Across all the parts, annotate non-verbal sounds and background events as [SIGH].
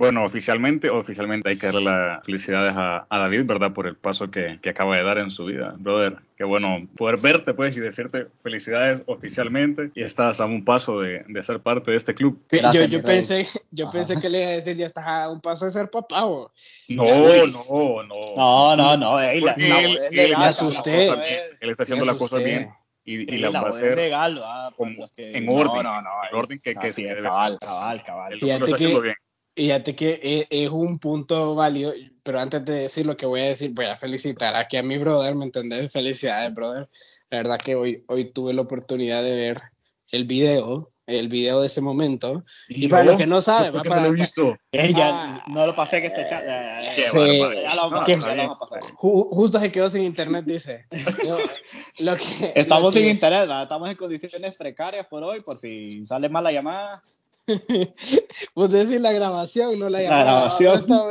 Bueno, oficialmente, oficialmente hay que darle las felicidades a, David, ¿verdad? Por el paso que, acaba de dar en su vida, brother. Qué bueno poder verte, pues, y decirte felicidades oficialmente. Y estás a un paso de, ser parte de este club. yo, pensé, yo pensé que le iba a decir, ya estás a un paso de ser papá, No, no, no. No, no, no. Él, me asusté. Él está haciendo la cosa bien y, la va a hacer legal, en orden, no, no, no, en orden que, que, cabal, cabal, cabal, Fíjate que, Fíjate que e, es, un punto válido, pero antes de decir lo que voy a decir, voy a felicitar aquí a mi brother, ¿me entendés? Felicidades, brother. La verdad que hoy, hoy tuve la oportunidad de ver el video, el video de ese momento. Y, para los que no saben, va para. No lo he visto. Ella, no lo pasé que este chat. Sí, Justo se quedó sin internet, dice. lo que, estamos sin internet, estamos en condiciones precarias por hoy, por si sale mal la llamada. [LAUGHS] Vos decís la grabación, no la llamada. La grabación. [LAUGHS]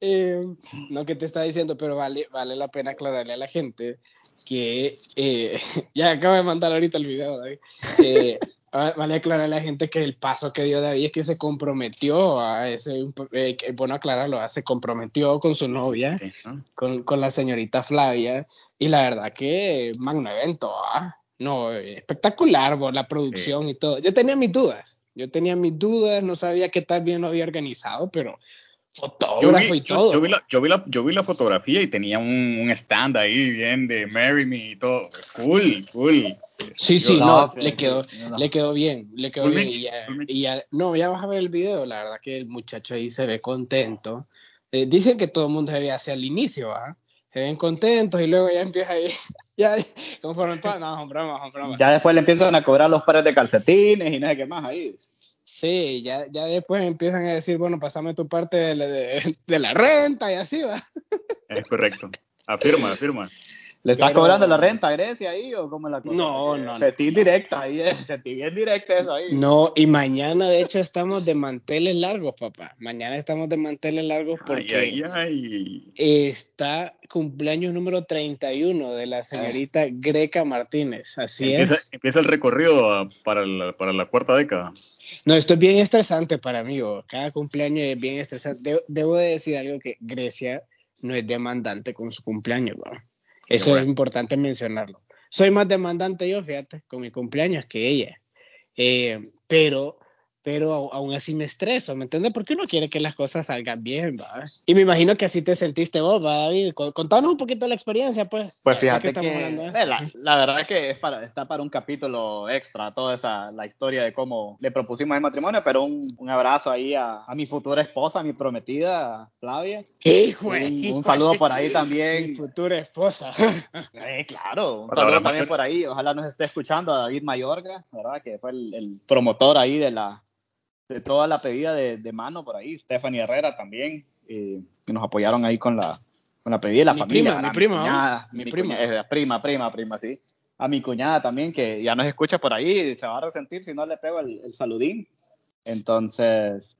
Eh, [LAUGHS] no, que te está diciendo, pero vale, vale la pena aclararle a la gente que eh, ya acabo de mandar ahorita el video, David. Eh, vale aclarar a la gente que el paso que dio David es que se comprometió a ese, bueno aclararlo, se comprometió con su novia, con, con, la señorita Flavia, y la verdad que magno evento, ¿ah? No, espectacular, la producción y todo. Yo tenía mis dudas, yo tenía mis dudas, no sabía qué tal bien lo había organizado, pero fotógrafo y todo. Yo, vi la, yo, vi la, yo, vi la, fotografía y tenía un, un, stand ahí bien de Marry Me y todo. Cool, cool. Sí, sí, no, le, quedó, le quedó bien, le quedó bien. Y ya, no, ya vas a ver el video, la verdad que el muchacho ahí se ve contento. Eh, dicen que todo el mundo se ve hacia el inicio, ¿ah? Se ven contentos y luego ya empieza ahí [LAUGHS] ya, conforme no, broma, broma. Ya después le empiezan a cobrar los pares de calcetines y nada que más ahí. Sí, ya, ya después empiezan a decir, bueno, pasame tu parte de la, de la renta y así va. Es correcto. Afirma, afirma. ¿Le estás cobrando la renta a Grecia ahí o cómo es la cosa? No, no. Sentí directa ahí, eh, sentí bien directa eso ahí. No, y mañana de hecho estamos de manteles largos, papá. Mañana estamos de manteles largos porque ay, ay, está cumpleaños número 31 de la señorita Greca Martínez. Así es. Empieza el recorrido para la, para la cuarta década. No, esto es bien estresante para mí. Cada cumpleaños es bien estresante. Debo, de decir algo que Grecia no es demandante con su cumpleaños, ¿no? Eso es importante mencionarlo. Soy más demandante yo, fíjate, con mi cumpleaños que ella. Eh, pero pero aún así me estreso, ¿me entiendes? Porque uno quiere que las cosas salgan bien, ¿va? Y me imagino que así te sentiste vos, ¿va, David? Contanos un poquito la experiencia, pues. Pues fíjate que, eh, la, verdad es que es para, está para un capítulo extra, toda esa, la historia de cómo le propusimos el matrimonio, pero un, un abrazo ahí a, a, mi futura esposa, a mi prometida, Flavia. Hijo un, un saludo por ahí también. Mi futura esposa. [LAUGHS] Eh, claro, un saludo también por ahí, ojalá nos esté escuchando a David Mayorga, ¿verdad? Que fue el, el promotor ahí de la de toda la pedida de, de mano por ahí, Stephanie Herrera también, eh, que nos apoyaron ahí con la, con la pedida de la familia. mi prima, mi, prima. prima, prima, prima, sí. A mi cuñada también, que ya nos escucha por ahí, se va a resentir si no le pego el, saludín. Entonces,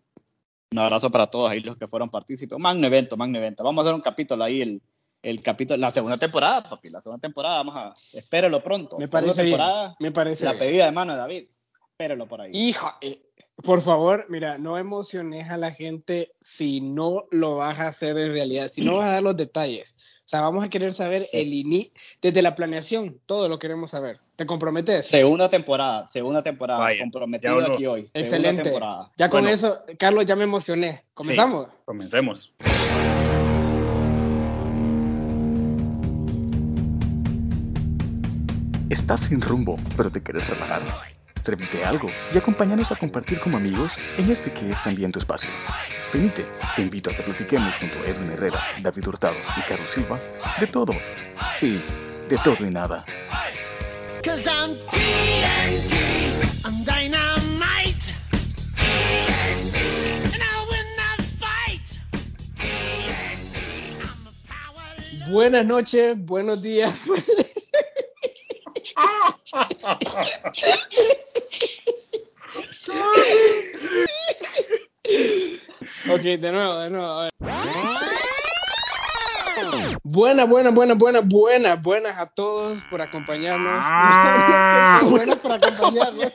un abrazo para todos ahí los que fueron partícipes. Magno evento, magno evento. Vamos a hacer un capítulo ahí, el, el capítulo, la segunda temporada, papi, la segunda temporada, vamos a, espérelo pronto. Me parece bien, me parece La pedida de mano de David, espérelo por ahí. Hijo, eh, por favor, mira, no emociones a la gente si no lo vas a hacer en realidad, si no vas a dar los detalles. O sea, vamos a querer saber el inicio, desde la planeación, todo lo queremos saber. ¿Te comprometes? Segunda temporada, segunda temporada, comprometido aquí hoy. Excelente. Ya con eso, Carlos, ya me emocioné. ¿Comenzamos? comencemos. Estás sin rumbo, pero te quieres reparar Servite algo y acompáñanos a compartir como amigos en este que es también tu espacio. Venite, te invito a que platiquemos junto a Edwin Herrera, David Hurtado y Carlos Silva de todo. Sí, de todo y nada. Buenas noches, buenos días. [LAUGHS] ok, de nuevo, de nuevo. A ver. Buenas, buenas, buenas, buenas, a todos por acompañarnos. Ah. [LAUGHS] buenas por acompañarnos.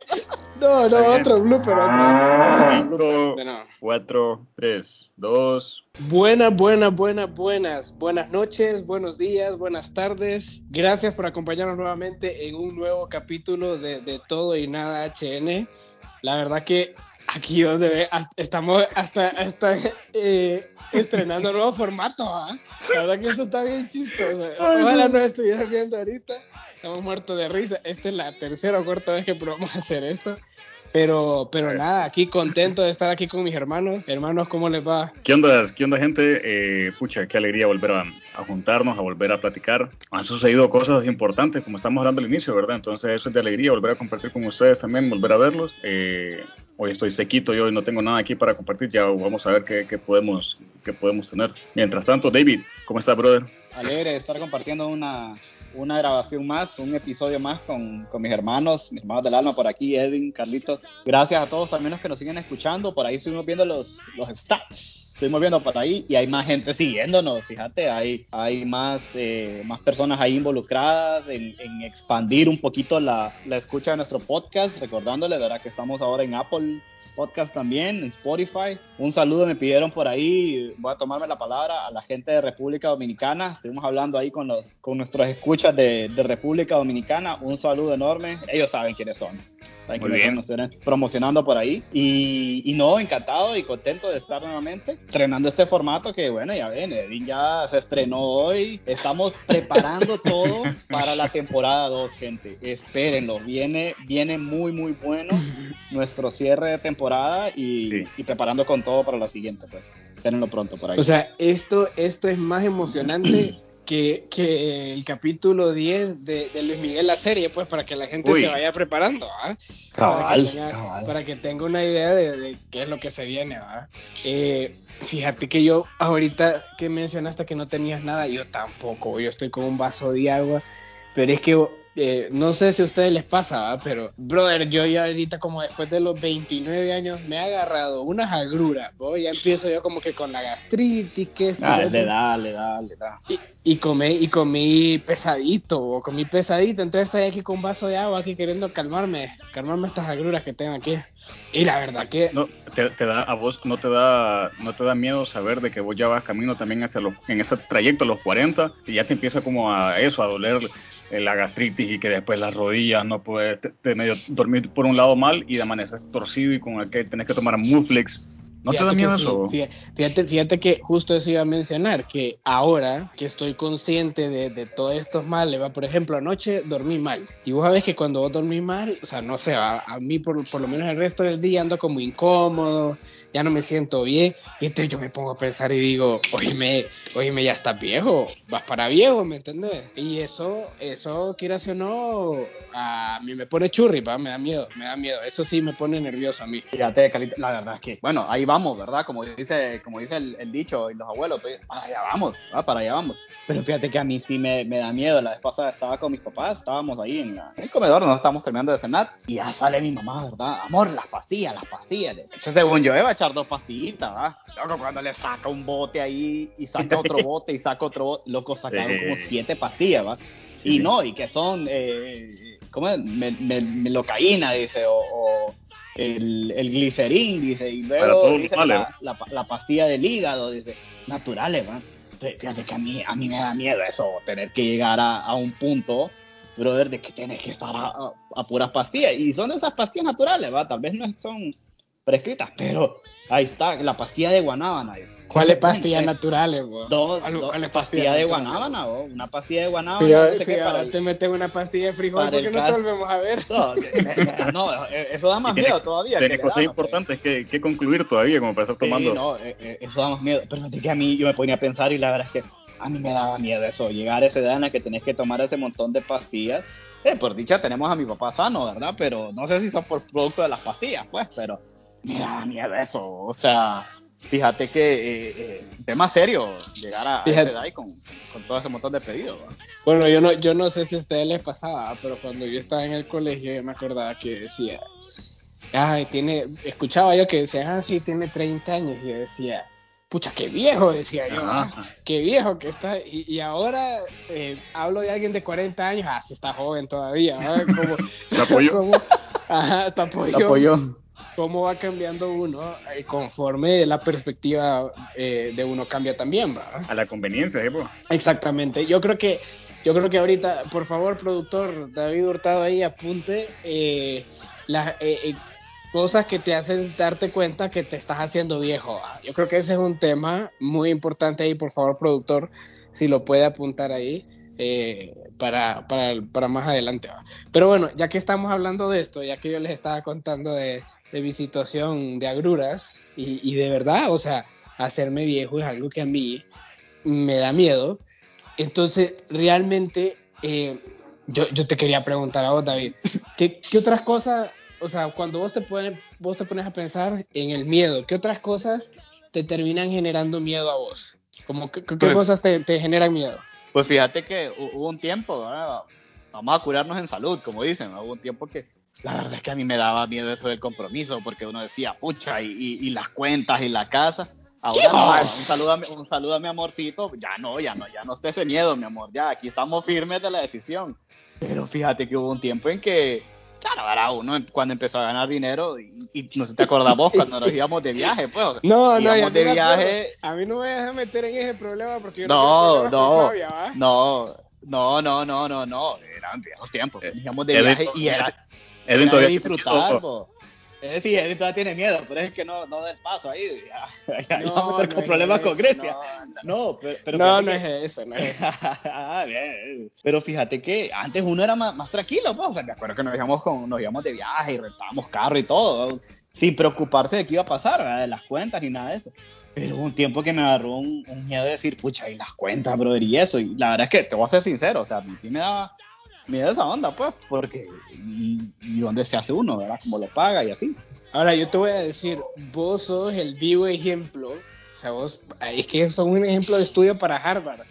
No, no, otro blooper, ah. blooper. De nuevo. 4, 3, 2. Buenas, buenas, buenas, buenas. Buenas noches, buenos días, buenas tardes. Gracias por acompañarnos nuevamente en un nuevo capítulo de, de Todo y Nada HN. La verdad que aquí donde ve, estamos hasta, hasta eh, estrenando nuevo formato. ¿eh? La verdad que esto está bien chistoso. Ojalá nos estuvieras viendo ahorita. Estamos muertos de risa. Esta es la tercera o cuarta vez que probamos hacer esto. Pero, pero nada, aquí contento de estar aquí con mis hermanos. Hermanos, ¿cómo les va? ¿Qué onda, qué onda gente? Eh, pucha, qué alegría volver a, a, juntarnos, a volver a platicar. Han sucedido cosas importantes, como estamos hablando al inicio, ¿verdad? Entonces eso es de alegría, volver a compartir con ustedes también, volver a verlos. Eh, hoy estoy sequito, yo hoy no tengo nada aquí para compartir, ya vamos a ver qué, qué podemos, qué podemos tener. Mientras tanto, David, ¿cómo estás, brother? Alegre de estar compartiendo una, una grabación más, un episodio más con, con, mis hermanos, mis hermanos del alma por aquí, Edwin, Carlitos. Gracias a todos también los que nos siguen escuchando. Por ahí estuvimos viendo los, los stats. Estuvimos viendo por ahí y hay más gente siguiéndonos, fíjate, hay, hay más, eh, más personas ahí involucradas en, en expandir un poquito la, la, escucha de nuestro podcast, recordándole, ¿verdad? Que estamos ahora en Apple Podcast también, en Spotify. Un saludo me pidieron por ahí, voy a tomarme la palabra a la gente de República Dominicana. Estuvimos hablando ahí con, los, con nuestros escuchas de, de República Dominicana. Un saludo enorme, ellos saben quiénes son Muy bien. nos estén promocionando por ahí. Y, y, no, encantado y contento de estar nuevamente estrenando este formato que, bueno, ya ven, Edwin ya se estrenó hoy. Estamos preparando [LAUGHS] todo para la temporada 2, gente. Espérenlo, viene, viene muy, muy bueno nuestro cierre de temporada y, sí. y preparando con todo para la siguiente, pues. Espérenlo pronto por ahí. O sea, esto, esto es más emocionante que, que, el capítulo 10 de, de, Luis Miguel, la serie, pues para que la gente Uy. se vaya preparando. Cabal, para, que tenga, cabal. para que tenga una idea de, de, qué es lo que se viene, ¿va? Eh, fíjate que yo ahorita que mencionaste que no tenías nada, yo tampoco, yo estoy con un vaso de agua, pero es que eh, no sé si a ustedes les pasa, ¿va? pero brother, yo ya ahorita como después de los 29 años me he agarrado unas agruras, ya empiezo yo como que con la gastritis, que esto, ah, le da, le da, le da. Y, y, comí, y comí pesadito, o comí pesadito, entonces estoy aquí con un vaso de agua aquí queriendo calmarme, calmarme estas agruras que tengo aquí. Y la verdad que no, te, te, da a vos no te da no te da miedo saber de que vos ya vas camino también hacia los en ese trayecto a los 40 y ya te empieza como a eso a doler la gastritis y que después las rodillas no puedes te, te medio dormir por un lado mal y de amaneces torcido y con el que tenés que tomar Muflex. ¿No fíjate te da miedo sí, eso? Fíjate, fíjate que justo eso iba a mencionar, que ahora que estoy consciente de, de todos estos males, ¿va? por ejemplo, anoche dormí mal. Y vos sabés que cuando vos dormís mal, o sea, no sé, a, a mí por, por, lo menos el resto del día ando como incómodo, ya no me siento bien. Y entonces yo me pongo a pensar y digo, oíme, oíme, ya estás viejo, vas para viejo, ¿me entendés? Y eso, eso, quieras o no, a mí me pone churri, ¿va? me da miedo, me da miedo. Eso sí me pone nervioso a mí. Fíjate, Calita, la verdad es que, bueno, ahí vamos, ¿verdad? Como dice, como dice el, el dicho y los abuelos, pues, para allá vamos, ¿verdad? para allá vamos. Pero fíjate que a mí sí me, me, da miedo. La vez pasada estaba con mis papás, estábamos ahí en, la, en el comedor, nos estábamos terminando de cenar, y ya sale mi mamá, ¿verdad? Amor, las pastillas, las pastillas. Entonces, según yo, iba a echar dos pastillitas, ¿verdad? Loco, cuando le saca un bote ahí y saca otro [LAUGHS] bote y saca otro bote, loco, sacaron como siete pastillas, ¿verdad? Sí, y sí. no, y que son, eh, ¿cómo es? Me, me, melocaína, dice, o, o el, el, glicerín, dice, y luego dice, vale. la, la, la, pastilla del hígado, dice, naturales, ¿verdad? Fíjate que a mí, a mí me da miedo eso, tener que llegar a, a un punto, brother, de que tienes que estar a, a, a, puras pastillas. Y son esas pastillas naturales, ¿va? Tal vez no son prescritas, pero ahí está, la pastilla de guanábana. ¿Cuáles pastillas naturales, bro? Dos, ¿Cuál, dos ¿cuál pastilla de guanábana, bro. Una pastilla de guanábana. No sé para te meten una pastilla de frijol porque no te volvemos a ver. No, no, eso da más miedo todavía. Tiene cosas importantes que, que, concluir todavía como para estar tomando. Sí, no, eso da más miedo. Pero es que a mí yo me ponía a pensar y la verdad es que a mí me daba miedo eso, llegar a esa edad en la que tenés que tomar ese montón de pastillas. Eh, por dicha tenemos a mi papá sano, ¿verdad? Pero no sé si son por producto de las pastillas, pues, pero me daba miedo eso. O sea, fíjate que eh, eh, tema serio llegar a, a esa edad y con, con, todo ese montón de pedidos. Bueno, yo no, yo no sé si a ustedes les pasaba, pero cuando yo estaba en el colegio yo me acordaba que decía, ay, tiene, escuchaba yo que decía, ah, sí, tiene 30 años, y yo decía, pucha, qué viejo, decía yo, ¿ah? qué viejo que está, y, y ahora eh, hablo de alguien de 40 años, ah, sí está joven todavía, como, [LAUGHS] ¿Te apoyo? [LAUGHS] como, Ajá, te apoyo. Te apoyo. Cómo va cambiando uno eh, conforme la perspectiva eh, de uno cambia también, ¿va? A la conveniencia, ¿eh? po? Exactamente. Yo creo que, yo creo que ahorita, por favor, productor David Hurtado ahí apunte eh, las eh, eh, cosas que te hacen darte cuenta que te estás haciendo viejo. ¿va? Yo creo que ese es un tema muy importante ahí, por favor, productor, si lo puede apuntar ahí. Eh, para, para, para más adelante. ¿va? Pero bueno, ya que estamos hablando de esto, ya que yo les estaba contando de, de mi situación de agruras, y, y de verdad, o sea, hacerme viejo es algo que a mí me da miedo. Entonces, realmente, eh, yo, yo te quería preguntar a vos, David, [LAUGHS] ¿qué, qué otras cosas, o sea, cuando vos te, pones, vos te pones a pensar en el miedo, ¿qué otras cosas te terminan generando miedo a vos? Como, ¿Qué, qué Pues- cosas te, te generan miedo? Pues fíjate que hu- hubo un tiempo, ¿verdad? vamos a curarnos en salud, como dicen, ¿no? hubo un tiempo que la verdad es que a mí me daba miedo eso del compromiso, porque uno decía, pucha, y, y- y las cuentas y la casa. Ahora no, un saludo, a mi, un saludo a mi amorcito, ya no, ya no, ya no esté ese miedo, mi amor, ya aquí estamos firmes de la decisión. Pero fíjate que hubo un tiempo en que, claro, era uno em- cuando empezó a ganar dinero, y, y no sé si te acordás vos, cuando nos [LAUGHS] íbamos de viaje, pues, o sea, No, no, íbamos de viaje, A mí no me dejas meter en ese problema porque yo no, con no, Flavia, no, no, no, no, no, no, eran viejos tiempos. Eh, Íbamos de viaje y era, era de disfrutar, po. Es decir, Edwin todavía tiene miedo, pero es que no, no da el paso ahí. Ya, [LAUGHS] ya, ya va a meter no con problemas con eso, Grecia. No, no, No, pero, pero no, no es eso, no es eso. Ah, [LAUGHS] bien. Pero fíjate que antes uno era más, más tranquilo, pues. O sea, me acuerdo que nos íbamos, con, nos íbamos de viaje y rentábamos carro y todo, sin preocuparse de qué iba a pasar, ¿verdad? de las cuentas ni nada de eso. Pero hubo un tiempo que me agarró un, un miedo de decir, pucha, y las cuentas, brother, y eso. Y la verdad es que te voy a ser sincero, o sea, a mí sí me daba miedo esa onda, pues, porque. ¿Y, y dónde se hace uno, verdad? Cómo lo paga y así. Ahora, yo te voy a decir, vos sos el vivo ejemplo, o sea, vos, es que sos un ejemplo de estudio para Harvard,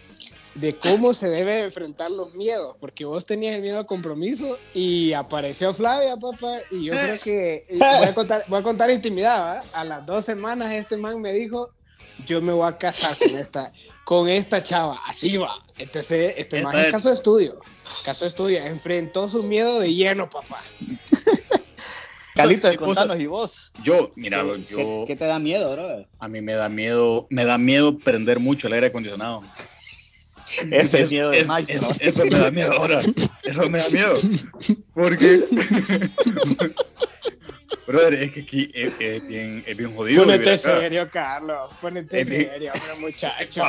de cómo se debe enfrentar los miedos, porque vos tenías el miedo a compromiso y apareció Flavia, papá, y yo creo que, voy a contar, voy a contar intimidad, ¿va? a las dos semanas este man me dijo, yo me voy a casar con esta, con esta chava, así va. Entonces, este man es caso de estudio, caso de estudio, enfrentó su miedo de lleno, papá. [LAUGHS] Calito, contanos, ¿y vos? Yo, mira, ¿Qué, yo, qué- qué te da miedo, bro? a mí me da miedo, me da miedo prender mucho el aire acondicionado. Ese es miedo de es- maestro. Eso, eso me da miedo ahora. Eso me da miedo. Porque. [LAUGHS] Brother, es que aquí es, es bien, es bien jodido. Ponete serio, Carlos. Ponete Es bien- serio, hombre, muchacho.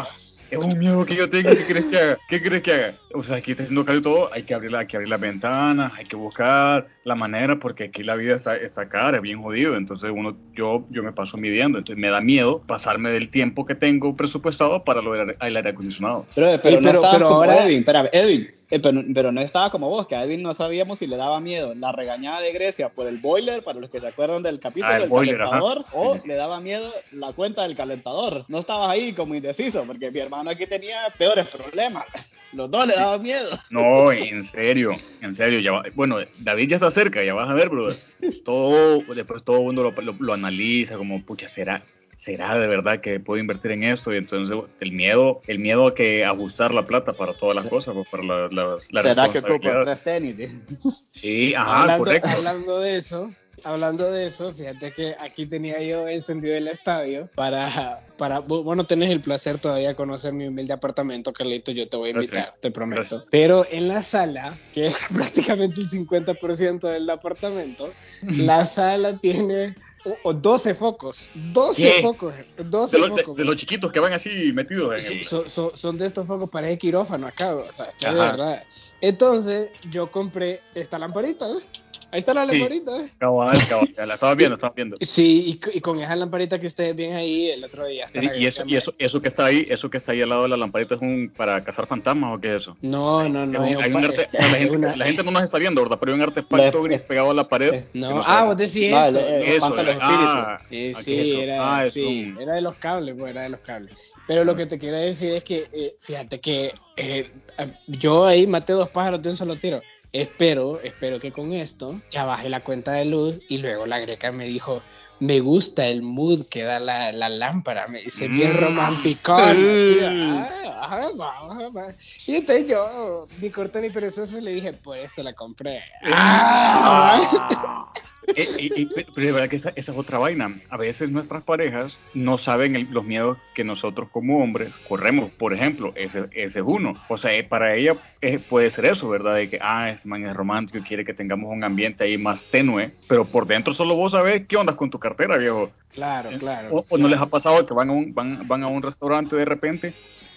Es un miedo que yo tengo. ¿Qué crees que haga? ¿Qué crees que haga? O sea, aquí está haciendo calor y todo. Hay que abrir, la- hay que abrir las ventanas. Hay que buscar la manera porque aquí la vida está, está cara, es bien jodido. Entonces, uno, yo, yo me paso midiendo. Entonces, me da miedo pasarme del tiempo que tengo presupuestado para lo del el aire acondicionado. Pero, pero, Sí, no pero- estaba pero ahora- Edwin, espérame, Edwin, eh, pero, pero no estaba como vos, que a Edwin no sabíamos si le daba miedo la regañada de Grecia por el boiler, para los que se acuerdan del capítulo Ah, el del boiler, ajá. calentador, o Sí, sí, sí. le daba miedo la cuenta del calentador. No estabas ahí como indeciso, porque mi hermano aquí tenía peores problemas. [LAUGHS] Los dos le daban miedo. No, en serio, en serio. Ya va- bueno, David ya está cerca, ya vas a ver, brother. [LAUGHS] Todo, después todo el mundo lo, lo- lo analiza como, pucha, ¿será, ¿será de verdad que puedo invertir en esto? Y entonces el miedo, el miedo a que ajustar la plata para todas las cosas, pues, para la- las, las ¿Será que tres tenis? Sí, [LAUGHS] ajá, hablando, correcto. hablando de eso, hablando de eso, fíjate que aquí tenía yo encendido el estadio para, para vos vos no tenés el placer todavía de conocer mi humilde apartamento, Carlito, yo te voy a Gracias. invitar, te prometo. Gracias. Pero en la sala, que es [LAUGHS] prácticamente el 50% del apartamento, la sala tiene o- o 12 focos, 12 ¿Qué? focos, 12 De, lo- de- focos. de los chiquitos que van así metidos en Son- el... son, son- son de estos focos para el quirófano acá, o sea, esto es de verdad. Entonces, yo compré esta lamparita, ¿eh? Ahí está la Sí. lamparita, ¿eh? Cabal, cabal, ya la estaba viendo, estaba viendo. Sí, y, con esa lamparita que ustedes ven ahí el otro día. está la Y eso, y eso, eso que está ahí, eso que está ahí al lado de la lamparita es un para cazar fantasmas o qué es eso? No, no, no. Hay un arte- la, gente, [LAUGHS] una- la gente no nos está viendo, ¿verdad? Pero hay un artefacto gris pegado a la pared. eh, No, no ah, vos decís No, esto. el- no. Eso, los ah, Eh, ¿a sí, eso? era, Ah, es sí, un- era de los cables, pues era de los cables. Pero lo que te quiero decir es que, eh, fíjate que eh, yo ahí maté dos pájaros de un solo tiro. Espero, espero que con esto ya baje la cuenta de luz y luego la greca me dijo, me gusta el mood que da la, la lámpara, me dice, bien Mm. romanticón. así, Mm. ah. Y entonces yo, ni corto ni perezoso, le dije, por eso la compré. Ah, Ah. [LAUGHS] Eh, y- y- pero de verdad que esa, esa es otra vaina. A veces nuestras parejas no saben el- los miedos que nosotros como hombres corremos. Por ejemplo, ese, ese es uno. O sea, eh, para ella eh, puede ser eso, ¿verdad? De que, ah, este man es romántico y quiere que tengamos un ambiente ahí más tenue. Pero por dentro solo vos sabés qué ondas con tu cartera, viejo. Claro, claro. O, o no les ha pasado que van a un, van, van a un restaurante de repente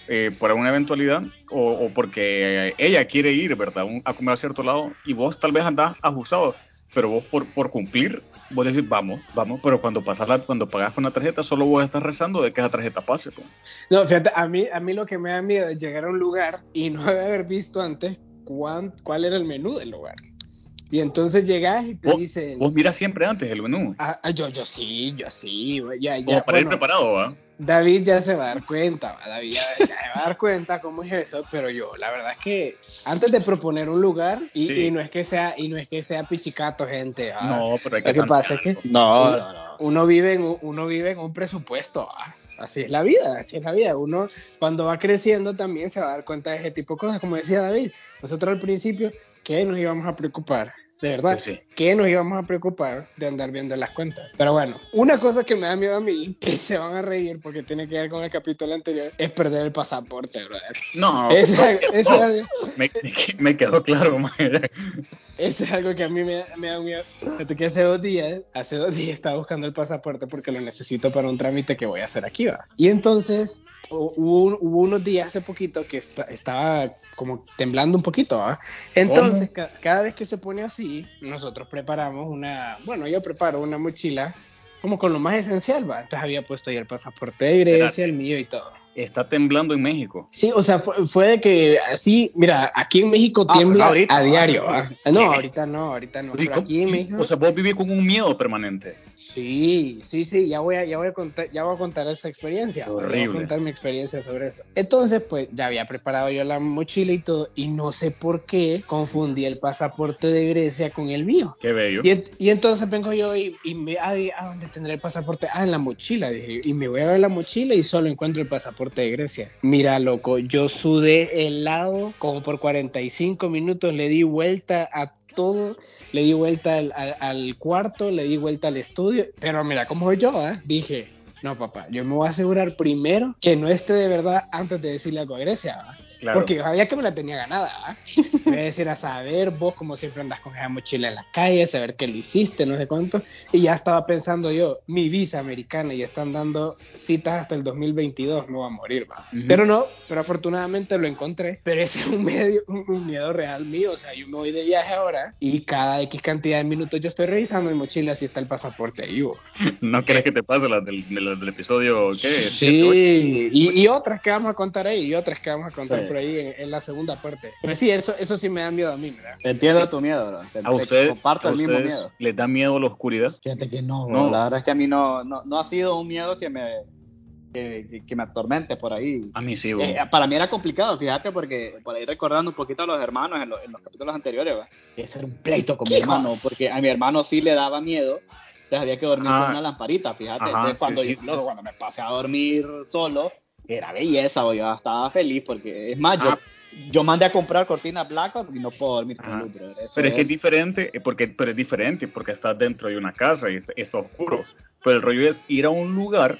eh, por alguna eventualidad o, o porque ella quiere ir, ¿verdad? Un- a comer a cierto lado y vos tal vez andás ajustado, pero vos por, por cumplir, vos decís, vamos, vamos, pero cuando pasas la, cuando pagas con la tarjeta, solo vos estás rezando de que esa tarjeta pase. No, fíjate, a mí, a mí lo que me da miedo es llegar a un lugar y no [LAUGHS] haber visto antes cuán- cuál era el menú del lugar. Y entonces llegas y te Vos- dicen, Vos miras siempre antes el menú, ah, ah, yo, yo sí, yo sí, ya, como para ir preparado, ¿va? David ya se va a dar cuenta, va, David ya, ya se va a dar cuenta cómo es eso, pero yo, la verdad es que antes de proponer un lugar, y, Sí. y no es que sea, y no es que sea pichicato, gente, va. No, pero hay Lo que que pasa es que- No, Uno- no, no. uno vive en un, uno vive en un presupuesto. Así es la vida, así es la vida. Uno cuando va creciendo también se va a dar cuenta de ese tipo de cosas. Como decía David, nosotros al principio, ¿qué nos íbamos a preocupar? De verdad, Pues sí. ¿qué nos íbamos a preocupar de andar viendo las cuentas? Pero bueno, una cosa que me da miedo a mí, [LAUGHS] y se van a reír porque tiene que ver con el capítulo anterior, es perder el pasaporte, brother. No, [LAUGHS] no, me, me- me quedó claro, [LAUGHS] man. Eso es algo que a mí me, me da miedo. Fíjate que hace dos días, hace dos días estaba buscando el pasaporte porque lo necesito para un trámite que voy a hacer aquí, ¿va? Y entonces hu- hubo, un- hubo unos días hace poquito que esta- estaba como temblando un poquito, ¿va? Entonces, ca- cada vez que se pone así, nosotros preparamos una, bueno, yo preparo una mochila como con lo más esencial, ¿va? Entonces había puesto ahí el pasaporte de Grecia, el mío y todo. Está temblando en México. Sí, o sea, fue, fue de que así, mira, aquí en México Ah, tiembla ahorita, a ¿va? diario, ¿va? No, ahorita no, ahorita no. Pero aquí en México. O sea, vos vivís con un miedo permanente. sí, sí, sí, ya voy a, ya voy a contar, ya voy a contar esta experiencia. Ya voy a Horrible. contar mi experiencia sobre eso. Entonces, pues, ya había preparado yo la mochila y todo, y no sé por qué confundí el pasaporte de Grecia con el mío. Qué bello. Y, y entonces vengo yo y, y me, ah, di- ¿a dónde tendré el pasaporte? Ah, en la mochila, dije. Y me voy a ver la mochila y solo encuentro el pasaporte de Grecia. Mira, loco, yo sudé helado como por 45 minutos, le di vuelta a todo, le di vuelta al, al- cuarto, le di vuelta al estudio, pero mira cómo yo, ¿ah? dije, no, papá, yo me voy a asegurar primero que no esté de verdad antes de decirle algo a Grecia, ¿va? Claro. Porque sabía que me la tenía ganada, ¿ah? [LAUGHS] Me voy a decir a saber, vos como siempre andas con esa mochila en la calle, saber que lo hiciste, no sé cuánto. Y ya estaba pensando yo, mi visa americana y están dando citas hasta el 2022, me voy a morir, va. Ujú. Pero no, pero afortunadamente lo encontré. Pero ese es un, medio, un, un miedo real mío, o sea, yo me voy de viaje ahora y cada X cantidad de minutos yo estoy revisando mi mochila si está el pasaporte ahí, bo. ¿No querés que te pase las del, las del episodio? ¿Qué? Sí, y, y otras que vamos a contar ahí, y otras que vamos a contar Sí. Por ahí en, en la segunda parte. Pero sí, eso, eso sí me da miedo a mí, ¿verdad? Entiendo tu miedo, bro. Te- ¿A te usted, comparto a el mismo ustedes miedo. les da miedo la oscuridad? Fíjate que no, No. bro. La verdad es que a mí no, no, no ha sido un miedo que me, que, que- me atormente por ahí. A mí sí, bo. Eh, para mí era complicado, fíjate, porque por ahí recordando un poquito a los hermanos en, los- en los capítulos anteriores, ¿va? ese era un pleito con mi hermano, porque a mi hermano sí le daba miedo, entonces había que dormir Ah. con una lamparita, fíjate. Ajá, entonces sí, cuando, sí, yo, sí. cuando me pasé a dormir solo, era belleza, o yo estaba feliz, porque es más, yo, Ah. yo mandé a comprar cortinas blancas y no puedo dormir con Ajá. luz, Pero es que es diferente, eh, porque, pero es diferente porque estás dentro de una casa y está, está oscuro. Pero el rollo es ir a un lugar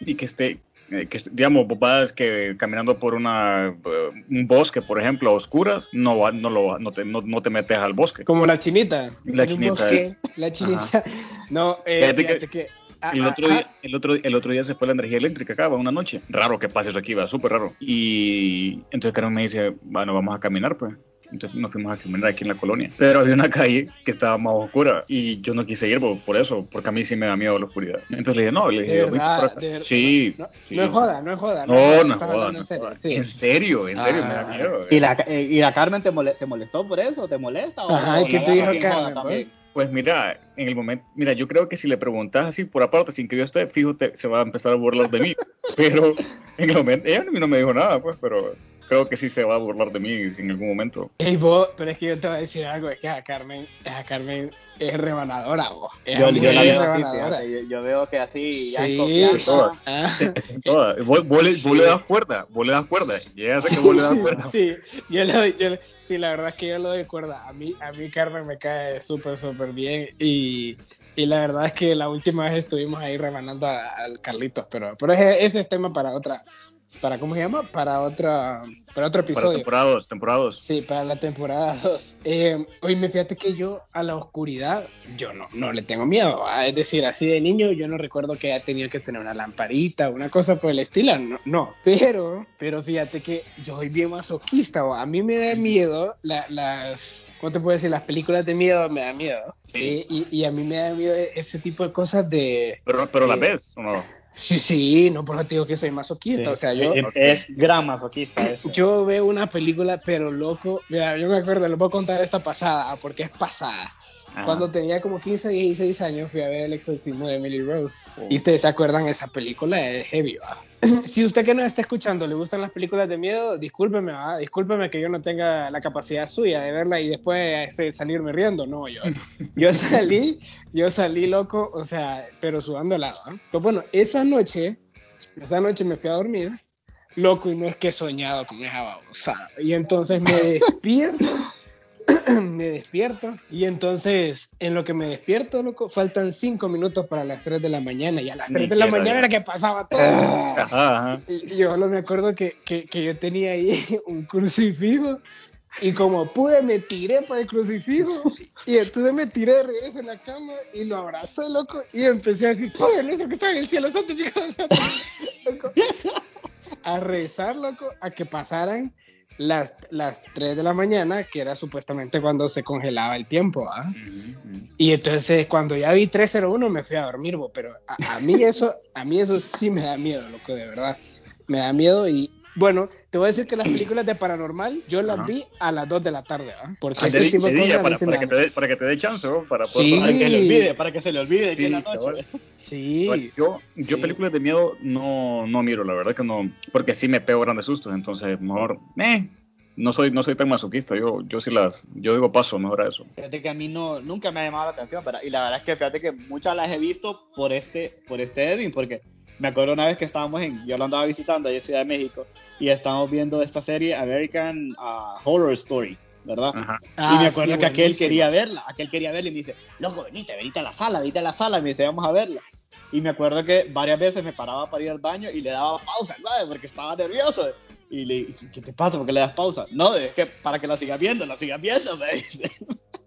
y que esté, eh, que, digamos, vos vas que caminando por una, eh, un bosque, por ejemplo, a oscuras, no, va- no, lo, no, te, no, no te metes al bosque. Como la chinita. La chinita, bosque, la chinita. [LAUGHS] No, eh, fíjate, que que. Ah, El ah, otro, ah, día, el, otro, el otro día se fue la energía eléctrica acá, va, una noche. Raro que pase eso aquí, va, súper raro. Y entonces Carmen me dice, bueno, vamos a caminar, pues. Entonces nos fuimos a caminar aquí en la colonia. Pero había una calle que estaba más oscura y yo no quise ir por, por eso, porque a mí sí me da miedo la oscuridad. Entonces le dije, no, le dije. Sí, no, sí. no es joda, no es joda. No, es no es joda, no en serio, sí. En serio, en serio, me da miedo. ¿Y la, eh, ¿Y la Carmen te, mole- te molestó por eso? ¿Te molesta? o- Ajá, ¿y o qué te dijo Carmen? Pues mira, en el momento, mira, yo creo que si le preguntas así por aparte, sin que yo esté, fijo, te- se va a empezar a burlar de mí. [LAUGHS] Pero en el momento, ella a mí no me dijo nada, pues, pero creo que sí se va a burlar de mí en algún momento. Ey, vos, pero es que yo te voy a decir algo, es que a Carmen, a Carmen es rebanadora, vos. Es Yo, así yo la veo así, rebanadora. fíjate, yo, yo veo que así ya Sí. confianza. Todas. [LAUGHS] Ah. Vos, vos le, vos Sí. le das cuerda, vos le das cuerda. Llegas a que vos le das sí, cuerda. sí, yo doy, yo sí, la verdad es que yo lo doy cuerda. A mí, a mí Carmen me cae súper, súper bien y, y la verdad es que la última vez estuvimos ahí rebanando al Carlitos, pero, pero ese, ese es tema para otra, para, ¿cómo se llama? Para otra, para otro Para episodio. temporadas, temporadas. Sí, para la temporada 2. Eh, oye, me fíjate que yo a la oscuridad, yo no, no le tengo miedo. ¿va? Es decir, así de niño, yo no recuerdo que haya tenido que tener una lamparita, una cosa por el estilo. No, no. Pero, pero fíjate que yo soy bien masoquista. ¿va? A mí me da miedo la- las. ¿Cómo te puedo decir? Las películas de miedo me da miedo. Sí. Y, y a mí me da miedo ese tipo de cosas de. Pero, pero la Eh, ves, ¿o no? Sí, sí, no por eso te digo que soy masoquista. O sea, yo. es, es gran masoquista esto. Yo veo una película, pero loco. Mira, yo me acuerdo, les voy a contar esta pasada, porque es pasada. Ajá. Cuando tenía como 15, 16 años, fui a ver El Exorcismo de Emily Rose. Oh. Y ustedes se acuerdan, esa película es heavy, [CLEARS THROAT] si usted que nos está escuchando le gustan las películas de miedo, discúlpeme, ¿va? Discúlpeme que yo no tenga la capacidad suya de verla y después salirme riendo. No, yo, [LAUGHS] yo salí, yo salí loco, o sea, pero sudando helado. ¿va? Pues bueno, esa noche, esa noche me fui a dormir loco y no es que he soñado con esa babosada. Y entonces me [LAUGHS] despierto, [CLEARS THROAT] me despierto y entonces en lo que me despierto, loco, faltan cinco minutos para las 3 de la mañana y a las Ni 3 de la mañana era que pasaba todo. Ajá, ajá. Y yo no me acuerdo que, que, que yo tenía ahí [LAUGHS] un crucifijo y como pude me tiré para el crucifijo y entonces me tiré de regreso en la cama y lo abracé, loco, y empecé a decir, Padre nuestro que está en el cielo, tu [LAUGHS] nombre", loco. A rezar, loco, a que pasaran las, las 3 de la mañana, que era supuestamente cuando se congelaba el tiempo, ¿ah? Y entonces cuando ya vi 301 me fui a dormir, bo, pero a, a mí eso, a mí eso sí me da miedo, loco, de verdad. Me da miedo y bueno, te voy a decir que las [CLEARS THROAT] películas de paranormal yo las Ajá. vi a las 2 de la tarde, ¿ah? Porque Ah, ese de, tipo de de cosas para, sí para que te dé, para que te dé chance, ¿no? Para poder Sí. Para que le olvide, para que se le olvide que es la Sí, noche. cabal. Sí. Bueno, yo, yo Sí. películas de miedo no, no miro, la verdad que no, porque sí me pego grandes sustos, entonces mejor, eh, no soy, no soy tan masoquista, yo, yo sí las, yo digo paso mejor a eso. Fíjate que a mí no, nunca me ha llamado la atención, ¿verdad? Y la verdad es que fíjate que muchas las he visto por este, por este Edwin, porque me acuerdo una vez que estábamos en, yo lo andaba visitando ahí en Ciudad de México, y estábamos viendo esta serie American ah, Horror Story, ¿verdad? Ajá. y Ah, me acuerdo sí, que aquel quería verla, aquel quería verla y me dice, loco, venite, venite a la sala, venite a la sala, y me dice, vamos a verla. Y me acuerdo que varias veces me paraba para ir al baño y le daba pausa, ¿sabes? Porque estaba nervioso. Y le ¿qué te pasa? ¿Por qué le das pausa? No, es que para que la sigas viendo, la sigas viendo, me dice. [LAUGHS]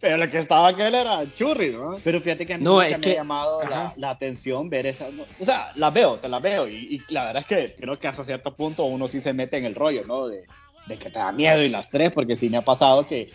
Pero lo que estaba aquel era churri, ¿no? Pero fíjate que a mí No, nunca es me que- ha llamado la, atención ver esas. no, O sea, las veo, te las veo. Y, y la verdad es que creo que hasta cierto punto uno sí se mete en el rollo, ¿no? De, de que te da miedo y las tres, porque sí me ha pasado que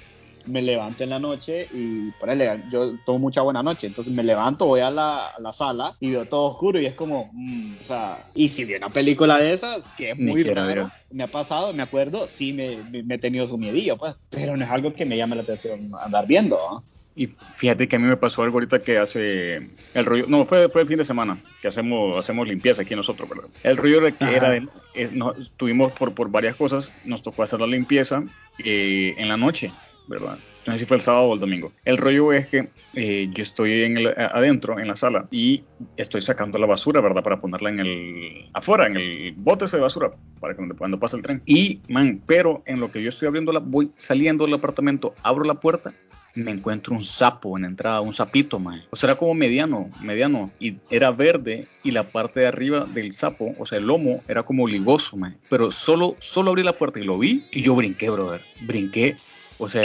me levanto en la noche y ponele, yo tomo mucha buena noche, entonces me levanto, voy a la, a la sala y veo todo oscuro y es como, mm, o sea, y si vi una película de esas, que es muy raro, me ha pasado, me acuerdo, sí me, me, me he tenido su miedillo, pues, pero no es algo que me llame la atención andar viendo, ¿no? Y fíjate que a mí me pasó algo ahorita que hace el rollo, no, fue, fue el fin de semana que hacemos, hacemos limpieza aquí nosotros, ¿verdad? El rollo que Ajá. era de, eh, nos- tuvimos por, por varias cosas, nos tocó hacer la limpieza eh, en la noche, ¿verdad? No sé si fue el sábado o el domingo. El rollo es que eh, yo estoy en el- adentro, en la sala, y estoy sacando la basura, ¿verdad? Para ponerla en el, afuera, en el bote ese de basura, para que cuando, pase el tren. Y, man, pero en lo que yo estoy abriéndola, voy saliendo del apartamento, abro la puerta me encuentro un sapo en la entrada, un sapito, man. O sea, era como mediano, mediano. Y era verde y la parte de arriba del sapo, o sea, el lomo, era como ligoso, man. Pero solo, solo abrí la puerta y lo vi y yo brinqué, brother. Brinqué. O sea,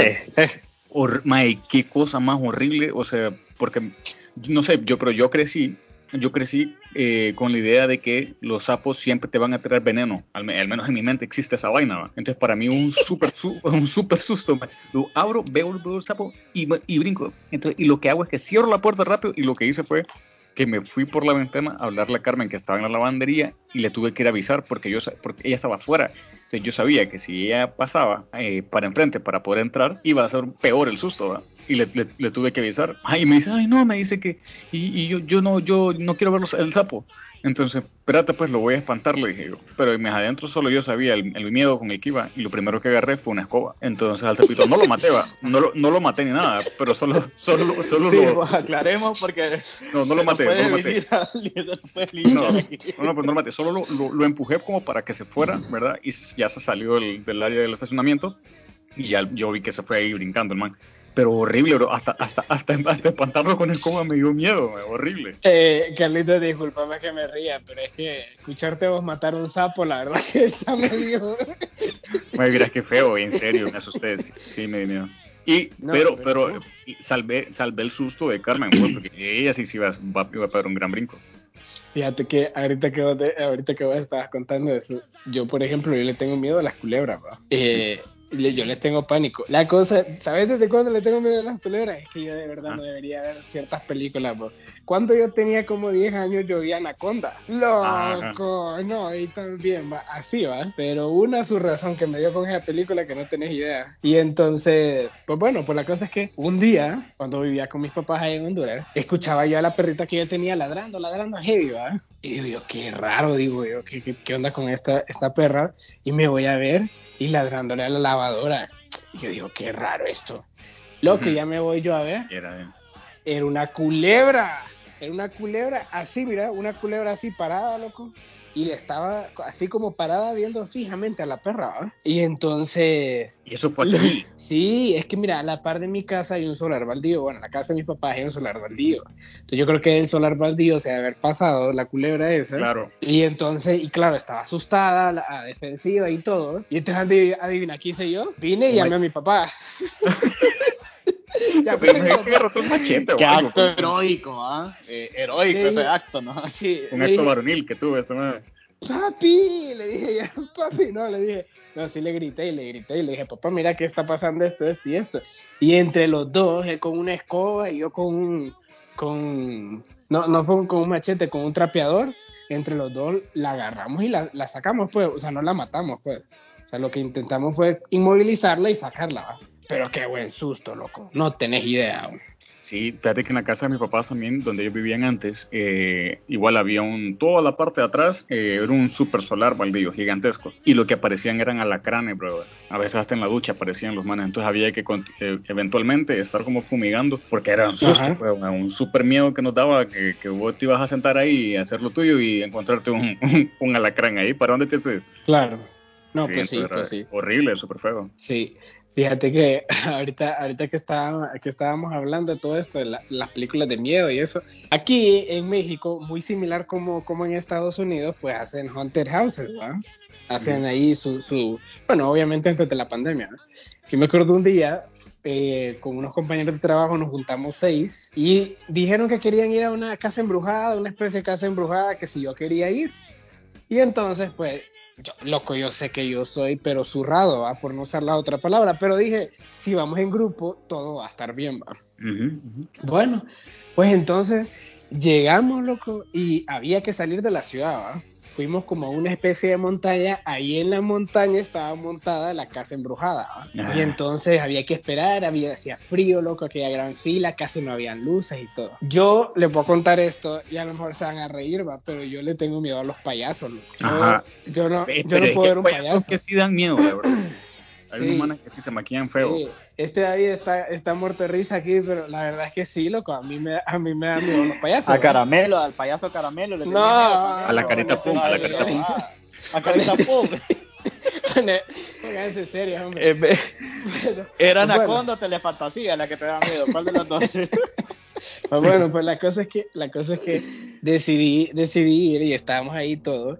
hor- mae, qué cosa más horrible. O sea, porque, no sé, yo, pero yo crecí, yo crecí eh, con la idea de que los sapos siempre te van a traer veneno. Al, me- al menos en mi mente existe esa vaina. ¿va? Entonces, para mí, un súper su- [LAUGHS] un super susto. Lo abro, veo, veo el sapo y, y brinco. Entonces, y lo que hago es que cierro la puerta rápido y lo que hice fue que me fui por la ventana a hablarle a Carmen que estaba en la lavandería y le tuve que ir a avisar porque, yo, porque ella estaba afuera. Entonces yo sabía que si ella pasaba eh, para enfrente para poder entrar, iba a ser peor el susto, ¿verdad? Y le, le- le tuve que avisar. Ay, y me dice, ay, no, me dice que, y, y yo, yo no, yo no quiero ver los- el sapo. Entonces, espérate, pues lo voy a espantar, le dije yo. Pero más adentro solo yo sabía el, el miedo con el que iba y lo primero que agarré fue una escoba. Entonces al sapito no lo maté, va. No lo, no lo maté ni nada, pero solo, solo, solo Sí, lo... pues, aclaremos porque No, no lo maté, no lo maté. no No, no, pues no lo maté, solo lo, lo- lo empujé como para que se fuera, ¿verdad? Y ya se salió del, del área del estacionamiento y ya yo vi que se fue ahí brincando el man. Pero horrible, bro. Hasta, hasta, hasta, hasta espantarlo con el coma me dio miedo, man, horrible. Eh, Carlitos, discúlpame que me ría, pero es que escucharte vos matar un sapo, la verdad [LAUGHS] que está medio... Me dirás que feo, en serio, me asusté, sí, sí me dio miedo. Y, No, pero, pero- pero salvé, salvé el susto de Carmen, pues, porque ella sí se iba, a- iba a pegar un gran brinco. Fíjate que ahorita que vos, ahorita que vos estabas contando eso, yo por ejemplo, yo le tengo miedo a las culebras, ¿va? Eh, yo les tengo pánico. La cosa, ¿sabes desde cuándo le tengo miedo a las culebras? Es que yo de verdad Ah. no debería ver ciertas películas, ¿va? Cuando yo tenía como 10 años yo vi Anaconda. Loco, no, y también va, así va. Pero una su razón que me dio con esa película que no tenés idea. Y entonces, pues bueno, pues la cosa es que un día, cuando vivía con mis papás ahí en Honduras, escuchaba yo a la perrita que yo tenía ladrando, ladrando heavy, ¿va? Y digo yo, qué raro, digo yo, ¿qué, qué, qué onda con esta, esta perra? Y me voy a ver y ladrándole a la lavadora. Y yo digo, qué raro esto. Loco, Ujú. ya me voy yo a ver era, era una culebra. Era una culebra así, mira, una culebra así parada, loco. Y le estaba así como parada viendo fijamente a la perra. ¿va? Y entonces. Y eso fue aquí. [LAUGHS] Sí, es que mira, a la par de mi casa hay un solar baldío. Bueno, en la casa de mis papás hay un solar baldío. Entonces yo creo que el solar baldío se debe haber pasado la culebra esa. Claro. Y entonces, y claro, estaba asustada, la, defensiva y todo. Y entonces adiv- adivina, ¿qué hice yo? Vine y Oh my- llamé a mi papá. [LAUGHS] Ya, Pero me que agarró un machete Qué algo, acto pues. heroico, ¿ah? Eh, heroico Sí. ese acto, ¿no? sí, Un acto dije, varonil que tuve esta madre. papi, le dije ya, [LAUGHS] papi, no, le dije, no, sí le grité y le grité y le dije, papá, mira que está pasando esto, esto y esto. Y entre los dos, él con una escoba y yo con un, con, no, no fue con un machete, con un trapeador, entre los dos la agarramos y la, la sacamos, pues, o sea, no la matamos, pues. O sea, lo que intentamos fue inmovilizarla y sacarla, ¿va? Pero qué buen susto, loco. No tenés idea. güey. Sí, fíjate que en la casa de mis papás también, donde ellos vivían antes, eh, igual había un, toda la parte de atrás, eh, era un super solar baldío gigantesco. Y lo que aparecían eran alacranes, bro. A veces hasta en la ducha aparecían los manes. Entonces había que eh, eventualmente estar como fumigando, porque era un susto, pues, un super miedo que nos daba que, que vos te ibas a sentar ahí y hacer lo tuyo y encontrarte un, [LAUGHS] un, un alacrán ahí. ¿Para dónde te haces? Claro. No, pues sí, entonces era pues sí. Horrible, súper feo. Sí, fíjate que [LAUGHS] ahorita, ahorita que, estábamos, que estábamos hablando de todo esto, de la- las películas de miedo y eso, aquí en México, muy similar como, como en Estados Unidos, pues hacen haunted houses, ¿va? Hacen Ujú. ahí su, su, bueno, obviamente antes de la pandemia. ¿no? Yo me acuerdo un día, eh, con unos compañeros de trabajo, nos juntamos seis y dijeron que querían ir a una casa embrujada, una especie de casa embrujada, que si yo quería ir. Y entonces, pues, yo, loco, yo sé que yo soy, pero zurrado, ¿va? por no usar la otra palabra, pero dije, si vamos en grupo, todo va a estar bien, ¿va? Bueno, pues entonces llegamos, loco, y había que salir de la ciudad, ¿va? Fuimos como a una especie de montaña, ahí en la montaña estaba montada la casa embrujada. Ah. Y entonces había que esperar, había, hacía frío, loco, aquella gran fila, casi no habían luces y todo. Yo les puedo contar esto y a lo mejor se van a reír, ¿va? Pero yo le tengo miedo a los payasos, loco. Yo- Ajá. Yo, no, yo pero no puedo ver un payaso. que sí dan miedo, verdad. [CLEARS THROAT] Hay Sí. unos manes que sí se maquillan feo. Sí, este David está, está muerto de risa aquí, pero la verdad es que sí, loco, a mí me, a mí me da miedo los payasos. A. Caramelo, al payaso Caramelo. Le No, a la carita pum, a la carita pum. A carita pum. Pónganse serios, hombre. Eh, Bueno, [LAUGHS] Era Bueno. Anaconda o Telefantasía la que te da miedo. ¿Cuál de las dos? [LAUGHS] Pues bueno, pues la cosa es que, la cosa es que decidí, decidí ir y estábamos ahí todos.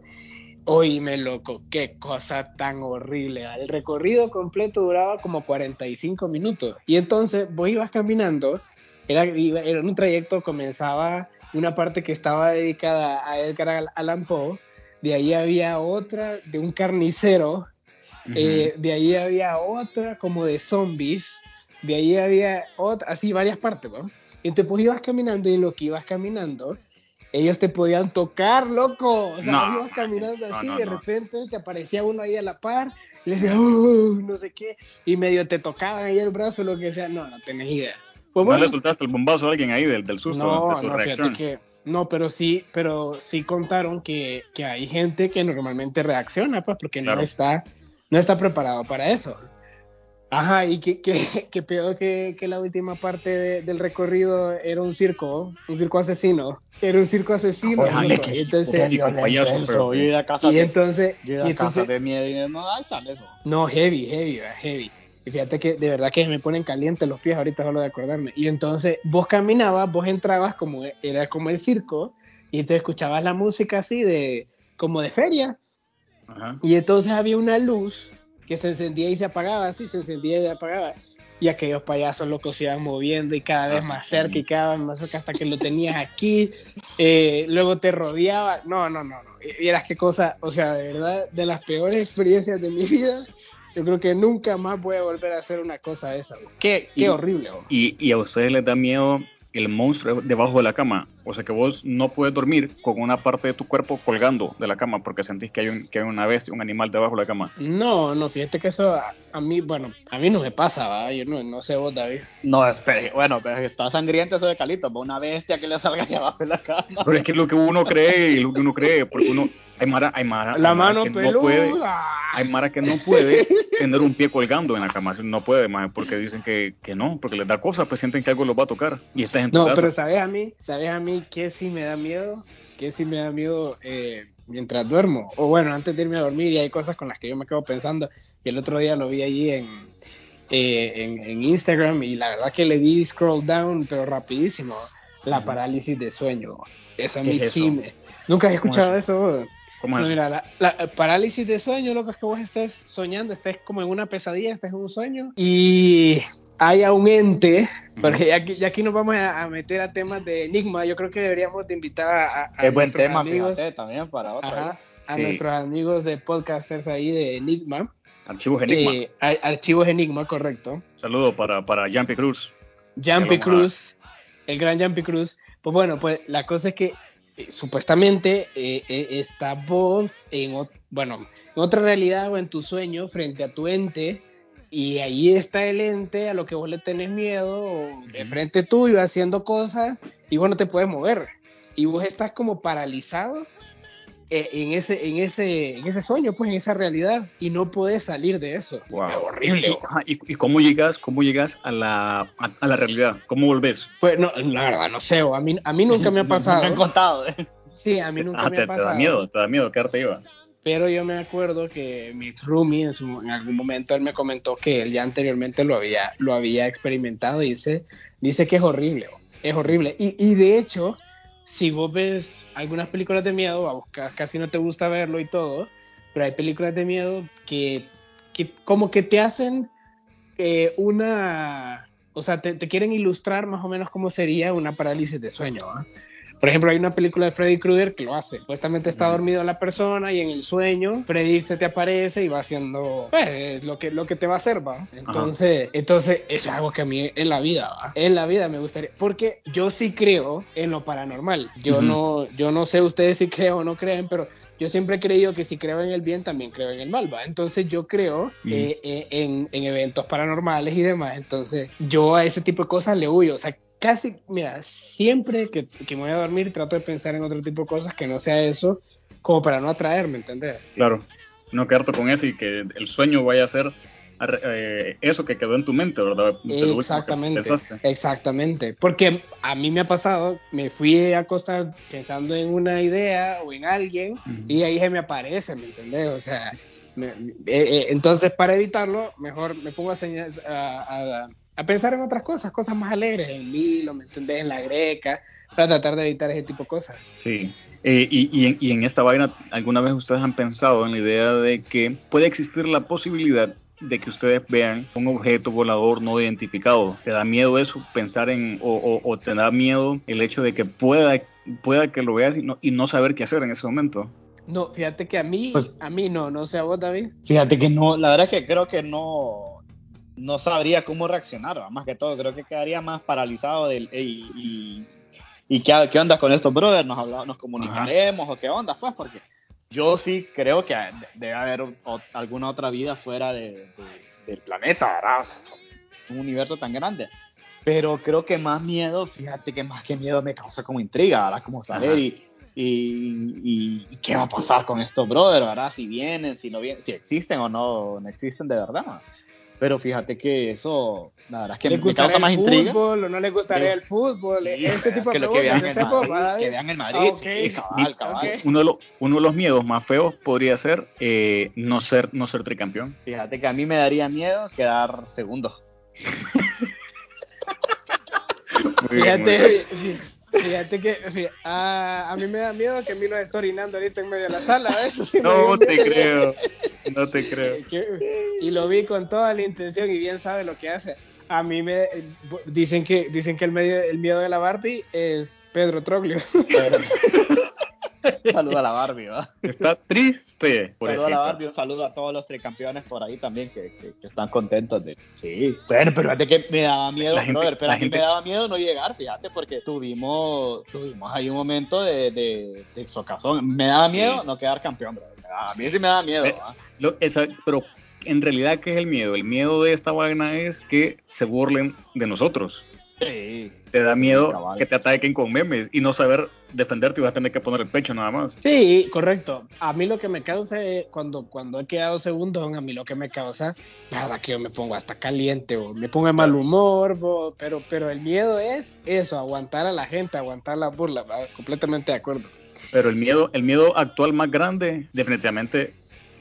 Oíme, loco, qué cosa tan horrible. El recorrido completo duraba como 45 minutos. Y entonces vos ibas caminando, era, iba- era un trayecto, comenzaba una parte que estaba dedicada a Edgar Al- Allan Poe, de ahí había otra de un carnicero, Ujú. eh, de ahí había otra como de zombies, de ahí había otra, así varias partes, ¿no? Y entonces pues ibas caminando y lo que ibas caminando, ellos te podían tocar, loco. O sea, No, ibas caminando así no, y de repente te aparecía uno ahí a la par, y le decía, "Uh", no sé qué, y medio te tocaban ahí el brazo, lo que sea. No, no tenés idea. Pues ¿No bueno, le soltaste el bombazo a alguien ahí del, del susto, no, de tu reacción? que, no, pero sí, pero sí contaron que, que hay gente que normalmente reacciona, pues, porque Claro. no está, no está preparado para eso. Ajá, y que, que, [LAUGHS] que peor que, que la última parte de- del recorrido era un circo, un circo asesino. Era un circo asesino. Oye, y entonces, payaso, pero- Yo ido a casa y de, entonces, yo he ido y a casa entonces- de miedo y no, ay, sale eso. no, heavy, heavy, heavy. Y fíjate que de verdad que me ponen calientes los pies ahorita solo de acordarme. Y entonces vos caminabas, vos entrabas como era como el circo y entonces escuchabas la música así de como de feria Ajá. y entonces había una luz que se encendía y se apagaba, así se encendía y se apagaba. Y aquellos payasos locos se iban moviendo y cada vez Ah, más cerca y cada vez más cerca hasta que lo tenías aquí. Eh, luego te rodeaba. No, no, no, no. Vieras qué cosa, o sea, de verdad, de las peores experiencias de mi vida. Yo creo que nunca más voy a volver a hacer una cosa de esa. Qué, qué Y- horrible. Y, y a ustedes les da miedo el monstruo debajo de la cama. O sea que vos no puedes dormir con una parte de tu cuerpo colgando de la cama porque sentís que hay, un, que hay una bestia, un animal debajo de la cama. No, no, fíjate que eso a, a mí, bueno, a mí no me pasa, ¿va? Yo no, no sé vos, David. No, espere, bueno, pero está sangriento eso de Calito, pues una bestia que le salga ahí abajo de la cama. Pero es que es lo que uno cree y lo que uno cree, porque uno. Hay mara, hay mara, La hay mara mano que no puede, hay mara que no puede tener un pie colgando en la cama. No puede, más porque dicen que, que no, porque les da cosa, pues sienten que algo los va a tocar. Y estás en tu No, casa. pero ¿sabes a mí? ¿Sabes a mí qué sí me da miedo? ¿Qué sí me da miedo eh, mientras duermo? O bueno, antes de irme a dormir y hay cosas con las que yo me quedo pensando. Y el otro día lo vi allí en, eh, en, en Instagram y la verdad que le di scroll down, pero rapidísimo. La parálisis de sueño. Eso a ¿Qué mí es sí me... ¿Nunca has ¿Cómo escuchado es eso? ¿Cómo es No, eso? mira, la, la parálisis de sueño, lo que es que vos estés soñando, estés como en una pesadilla, estés en un sueño y haya un ente, porque ya aquí, ya aquí nos vamos a, meter a temas de enigma, yo creo que deberíamos de invitar a, a- Es buen nuestros tema, amigos, fíjate, también para otro. ajá, a Sí. nuestros amigos de podcasters ahí de Enigma, Archivos Enigma. eh, ar- archivos Enigma, correcto. Saludo para, para Jumpy Cruz. Jumpy Cruz, el gran Jumpy Cruz. Pues bueno, pues la cosa es que eh, supuestamente eh, eh, está vos en, bueno, en otra realidad o en tu sueño frente a tu ente y ahí está el ente a lo que vos le tenés miedo de frente tuyo haciendo cosas y vos no te puedes mover. Y vos estás como paralizado eh, en ese, en ese, en ese sueño, pues en esa realidad y no puedes salir de eso. Wow. Es horrible. Y, ajá, y- y cómo llegas, cómo llegas a la, a, a la realidad? ¿Cómo volvés? Pues no, la verdad, no sé, a mí, a mí nunca me ha [LAUGHS] pasado. Me han contado. ¿eh? Sí, a mí nunca Ah, me te, ha te pasado. da miedo, te da miedo quedarte iba. Pero yo me acuerdo que mi roomie en, su- en algún momento él me comentó que él ya anteriormente lo había, lo había experimentado y dice, dice que es horrible, es horrible. Y, y de hecho, si vos ves algunas películas de miedo, ca- casi no te gusta verlo y todo, pero hay películas de miedo que, que como que te hacen eh, una, o sea, te, quieren ilustrar más o menos cómo sería una parálisis de sueño. ¿ah? Por ejemplo, hay una película de Freddy Krueger que lo hace. Supuestamente está dormido la persona y en el sueño Freddy se te aparece y va haciendo pues, lo, que, lo que te va a hacer, ¿va? Entonces, entonces, eso es algo que a mí en la vida, ¿va? En la vida me gustaría. Porque yo sí creo en lo paranormal. Yo, Ujú. no, yo no sé ustedes si [LAUGHS] creen o no creen, pero yo siempre he creído que si creo en el bien, también creo en el mal, ¿va? Entonces yo creo Mm. eh, eh, en, en eventos paranormales y demás. Entonces yo a ese tipo de cosas le huyo. O sea, casi, mira, siempre que, que me voy a dormir trato de pensar en otro tipo de cosas que no sea eso, como para no atraerme, ¿entendés? Claro. No quedarte con eso y que el sueño vaya a ser eh, eso que quedó en tu mente, ¿verdad? Exactamente, exactamente. Porque a mí me ha pasado, me fui a acostar pensando en una idea o en alguien Ujú. y ahí se me aparece, ¿me entendés? O sea, me- eh, eh, entonces para evitarlo, mejor me pongo a, señal- a, a- a pensar en otras cosas, cosas más alegres, en Lilo, ¿me entendés? En la greca, para tratar de evitar ese tipo de cosas. Sí. Eh, y, y en, y en esta vaina, ¿alguna vez ustedes han pensado en la idea de que puede existir la posibilidad de que ustedes vean un objeto volador no identificado? ¿Te da miedo eso? Pensar en, o, o- o te da miedo el hecho de que pueda, pueda que lo veas y no, y no saber qué hacer en ese momento? No, fíjate que a mí, Pues- a mí no, no sé a vos, David. Fíjate que no, la verdad es que creo que no, no sabría cómo reaccionar, ¿va? más que todo, creo que quedaría más paralizado del, "Ey, y, y qué, qué onda con estos brothers, nos, nos comunicaremos o qué onda, pues, porque yo sí creo que debe haber o- alguna otra vida fuera de, de- del planeta, ¿verdad? Un universo tan grande. Pero creo que más miedo, fíjate que más que miedo me causa como intriga, ¿verdad? Como saber y, y, y- y qué va a pasar con estos brothers, ¿verdad? Si vienen, si no vienen, si existen o no, no existen de verdad. Pero fíjate que eso, la verdad es que ¿Les me gustaría causa más el intriga. fútbol o no les gustaría el fútbol? Sí, Ese tipo que de lo que vean ese Madrid, que vean en Madrid, Ah, cabal, cabal. Uno de, los, uno de los miedos más feos podría ser eh, no ser no ser tricampeón. Fíjate que a mí me daría miedo quedar segundo. [LAUGHS] Muy bien, muy bien. Fíjate, que a, a mí me da miedo que Milo esté orinando ahorita en medio de la sala. [LAUGHS] Me No te creo, no te creo. [LAUGHS] Que- y lo vi con toda la intención y bien sabe lo que hace. A mí me dicen que dicen que el medio el miedo de la Barbie es Pedro Troglio. [LAUGHS] Saluda a la Barbie, ¿va? Está triste. Saludo a la. Barbie, un saludo a todos los tricampeones por ahí también que, que- que están contentos de. Sí, bueno, pero fíjate que me daba miedo, gente- brother, pero a mí gente- me daba miedo no llegar, fíjate, porque tuvimos, tuvimos ahí un momento de, de, de socazón. Me daba Sí. miedo no quedar campeón, brother. A mí sí me daba miedo, Eh, ¿va? Lo- esa- pero en realidad, ¿qué es el miedo? El miedo de esta vaina es que se burlen de nosotros. Sí. Te da miedo cabal. que te ataquen con memes y no saber defenderte y vas a tener que poner el pecho nada más. Sí, correcto. A mí lo que me causa cuando, cuando he quedado segundo, a mí lo que me causa, la verdad que yo me pongo hasta caliente, o me pongo de mal humor, bo, pero, pero el miedo es eso, aguantar a la gente, aguantar la burla, completamente de acuerdo. Pero el miedo, el miedo actual más grande, definitivamente,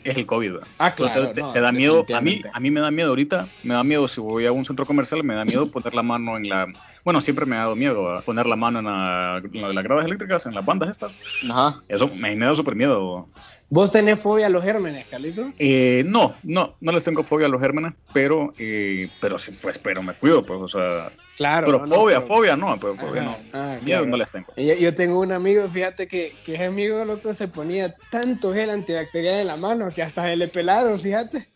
es el COVID. Ah, claro, te, no, te da miedo, a mí, a mí me da miedo ahorita, me da miedo si voy a un centro comercial, me da miedo poner la mano en la, bueno, siempre me ha dado miedo a poner la mano en, la, en las gradas eléctricas, en las bandas estas, Ajá. eso me, me da súper miedo. ¿Vos tenés fobia a los gérmenes, Calito? Eh, no, no, no les tengo fobia a los gérmenes, pero, eh, pero sí, pues, pero me cuido, pues, o sea, Claro. pero no, no, fobia, pero- fobia no, pero fobia Ajá, no, ah, miedo claro. no les tengo. Yo, yo tengo un amigo, fíjate que, que ese amigo loco se ponía tanto gel antibacterial en la mano que hasta se le pelaron, fíjate.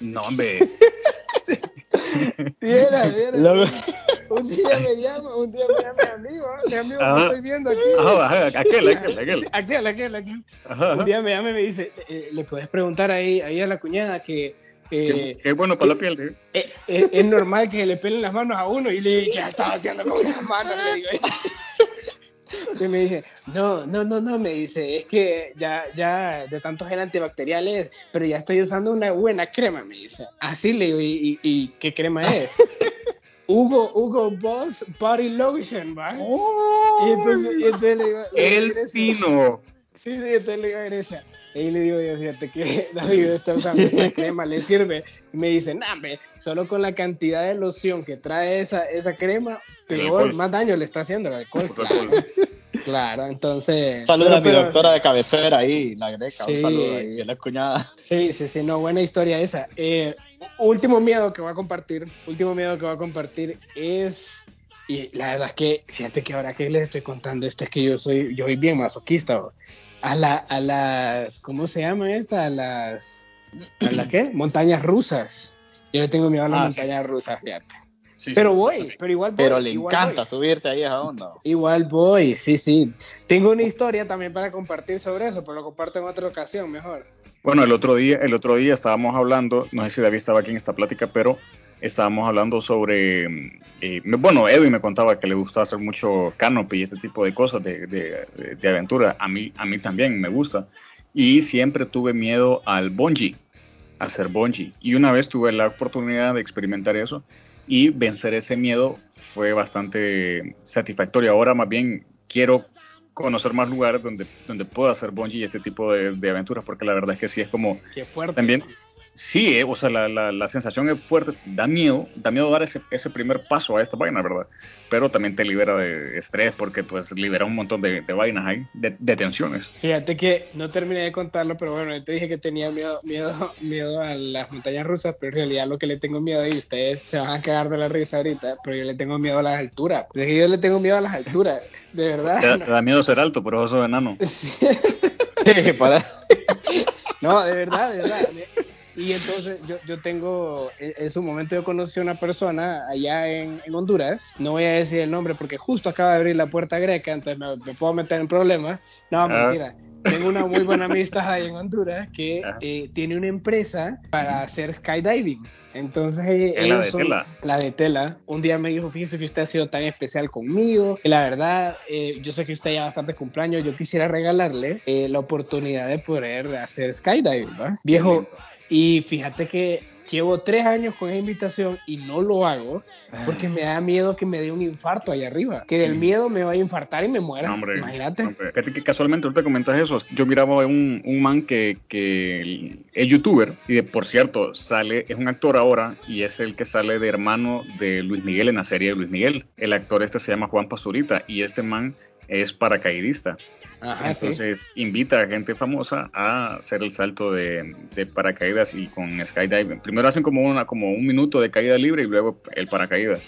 No, hombre, [LAUGHS] [LAUGHS] Viera, viera. Loco. [LAUGHS] Un día me llama, un día me llama mi amigo, mi amigo que estoy viendo aquí. ajá, aquel, aquel, aquel, Aquel, aquel, aquel. ajá, Un día me llama y me dice, eh, le puedes preguntar ahí, ahí a la cuñada que eh, qué bueno para la piel, ¿eh? eh, eh, es normal que le pelen las manos a uno y le dije, ¿qué estaba haciendo con las manos? Le digo. [LAUGHS] [LAUGHS] Y me dice, no, no, no, no, me dice, es que ya, ya de tanto gel antibacterial es, pero ya estoy usando una buena crema, me dice. Así le digo, ¿y, y, y qué crema es? [LAUGHS] Hugo, Hugo Boss Body Lotion, ¿va? Y entonces, y entonces le digo, El pino. Sí, sí, entonces le digo a Grecia. Y le digo, yo, fíjate que [LAUGHS] David está usando esta [LAUGHS] crema, le sirve. Y me dice, hombre, solo con la cantidad de loción que trae esa, esa crema, peor, más daño le está haciendo el alcohol. El Claro, alcohol. [LAUGHS] claro, entonces. Saluda a mi pero- doctora de cabecera ahí, la greca. Sí. Un saludo ahí, la cuñada. Sí, sí, sí, no, buena historia esa. Eh, último miedo que voy a compartir, último miedo que voy a compartir es, y la verdad es que, fíjate que ahora que les estoy contando esto es que yo soy, yo soy bien masoquista, bro. A la, a las, ¿cómo se llama esta? A las, ¿a la qué? Montañas rusas. Yo le tengo miedo a las Ah, sí. montañas rusas, fíjate. Sí, Pero voy, pero igual voy. Pero le encanta voy. subirse ahí a esa onda. Igual voy, sí, sí. Tengo una historia también para compartir sobre eso, pero lo comparto en otra ocasión mejor. Bueno, el otro día, el otro día estábamos hablando, no sé si David estaba aquí en esta plática, pero estábamos hablando sobre, eh, bueno, Edwin me contaba que le gustaba hacer mucho canopy y ese tipo de cosas de, de- de aventura. A mí, a mí también me gusta. Y siempre tuve miedo al bungee, a hacer bungee. Y una vez tuve la oportunidad de experimentar eso y vencer ese miedo fue bastante satisfactorio. Ahora más bien quiero conocer más lugares donde, donde pueda hacer bungee y este tipo de, de aventuras, porque la verdad es que sí es como Qué fuerte. también, sí, eh, o sea, la, la, la sensación es fuerte, da miedo, da miedo dar ese, ese primer paso a esta vaina, ¿verdad? Pero también te libera de estrés porque pues libera un montón de, de vainas ahí, de, de tensiones. Fíjate que no terminé de contarlo, pero bueno, yo te dije que tenía miedo, miedo, [LAUGHS] miedo a las montañas rusas, pero en realidad lo que le tengo miedo, y ustedes se van a cagar de la risa ahorita, pero yo le tengo miedo a las alturas. Es que yo le tengo miedo a las alturas, de Te, da- verdad. [LAUGHS] te da miedo ser alto, pero eso sos enano. [LAUGHS] Para- No, de verdad, de verdad. Y entonces yo, yo tengo, en, en su momento yo conocí a una persona allá en, en Honduras, no voy a decir el nombre porque justo acaba de abrir la puerta greca, entonces me, me puedo meter en problemas. No, Ah. mentira. tengo una muy buena amistad ahí en Honduras que [LAUGHS] eh, tiene una empresa para hacer skydiving. Entonces, la de tela. La de tela. Un día me dijo, fíjese que usted ha sido tan especial conmigo. Y la verdad, eh, yo sé que usted ya bastante cumpleaños. Yo quisiera regalarle eh, la oportunidad de poder hacer skydiving, ¿va? Viejo, y fíjate que llevo tres años con esa invitación y no lo hago porque me da miedo que me dé un infarto allá arriba. Que del miedo me vaya a infartar y me muera. Imagínate. Fíjate que casualmente ahorita comentas eso. Yo miraba un, un man que, que es youtuber y de, por cierto sale, es un actor ahora y es el que sale de hermano de Luis Miguel en la serie de Luis Miguel. El actor este se llama Juan Pazurita y este man es paracaidista. Entonces invita a gente famosa a hacer el salto de, paracaídas y con skydiving. Primero hacen como, una, como un minuto de caída libre y luego el paracaídas.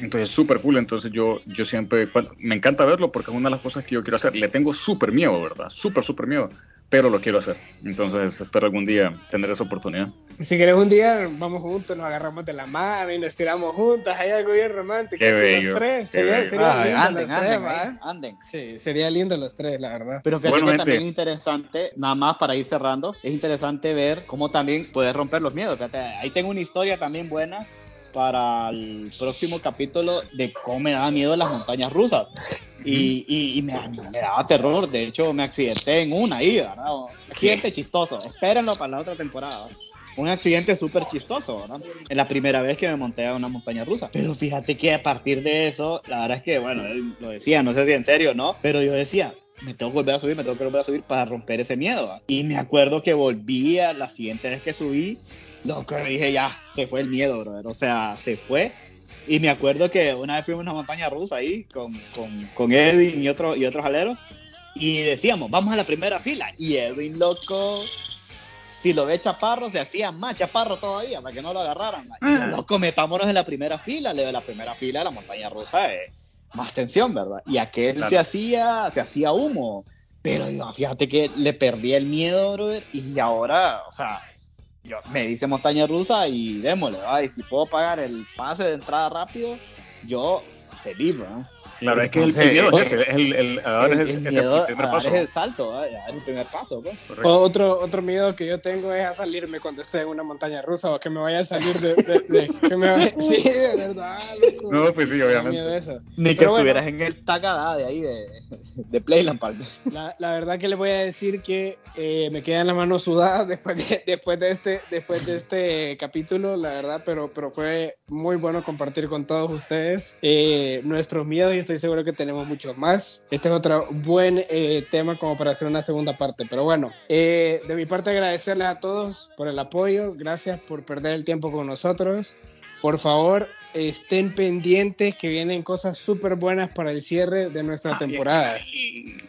Entonces súper cool, entonces yo, yo siempre, me encanta verlo porque es una de las cosas que yo quiero hacer. Le tengo súper miedo, ¿verdad? Súper, súper miedo pero lo quiero hacer. Entonces espero algún día tener esa oportunidad. Si quieres un día, vamos juntos, nos agarramos de la mano y nos tiramos juntas. Hay algo bien romántico. Qué bello, los tres. Sería, sería lindo anden, los anden, tres, anden, Sí, sería lindo los tres, la verdad. Pero fíjate que también es interesante, nada más para ir cerrando, es interesante ver cómo también puedes romper los miedos. Fíjate, ahí tengo una historia también buena para el próximo capítulo de cómo me daba miedo las montañas rusas. Y, y, me, daba terror. De hecho, me accidenté en una ahí, ¿verdad? Accidente chistoso. Espérenlo para la otra temporada. Un accidente súper chistoso, ¿verdad? Es la primera vez que me monté a una montaña rusa. Pero fíjate que a partir de eso, la verdad es que, bueno, él lo decía, no sé si en serio no, pero yo decía, me tengo que volver a subir, me tengo que volver a subir para romper ese miedo. Y me acuerdo que volví a la siguiente vez que subí Loco, dije ya, se fue el miedo, brother. O sea, se fue. Y me acuerdo que una vez fuimos a una montaña rusa ahí con, con, con Edwin y, otro, y otros aleros. Y decíamos, vamos a la primera fila. Y Edwin, loco, si lo ve chaparro, se hacía más chaparro todavía para que no lo agarraran. Y ah. loco, metámonos en la primera fila. Le de la primera fila, la montaña rusa es más tensión, ¿verdad? Y aquel se hacía, se hacía humo. Pero fíjate que le perdí el miedo, brother. Y ahora, o sea, yo, me dice montaña rusa y démosle, y si puedo pagar el pase de entrada rápido, yo feliz, ¿no? Claro, es que el, miedo es, el, el, el, es, el, primer paso. es el salto, es el primer paso. Pues. Otro, otro miedo que yo tengo es a salirme cuando estoy en una montaña rusa o que me vaya a salir de... de, que me vaya... Sí, de verdad, loco. No, pues sí, obviamente. Eso. Ni que estuvieras en el Tagada de ahí, de, de Playland Park. La, la, verdad que les voy a decir que eh, me quedan las manos sudadas después de, después, de este, después de este capítulo, la verdad, pero, pero fue muy bueno compartir con todos ustedes eh, nuestros miedos y estoy seguro que tenemos muchos más. Este es otro buen eh, tema como para hacer una segunda parte. Pero bueno, eh, de mi parte agradecerles a todos por el apoyo. Gracias por perder el tiempo con nosotros. Por favor, estén pendientes que vienen cosas súper buenas para el cierre de nuestra temporada.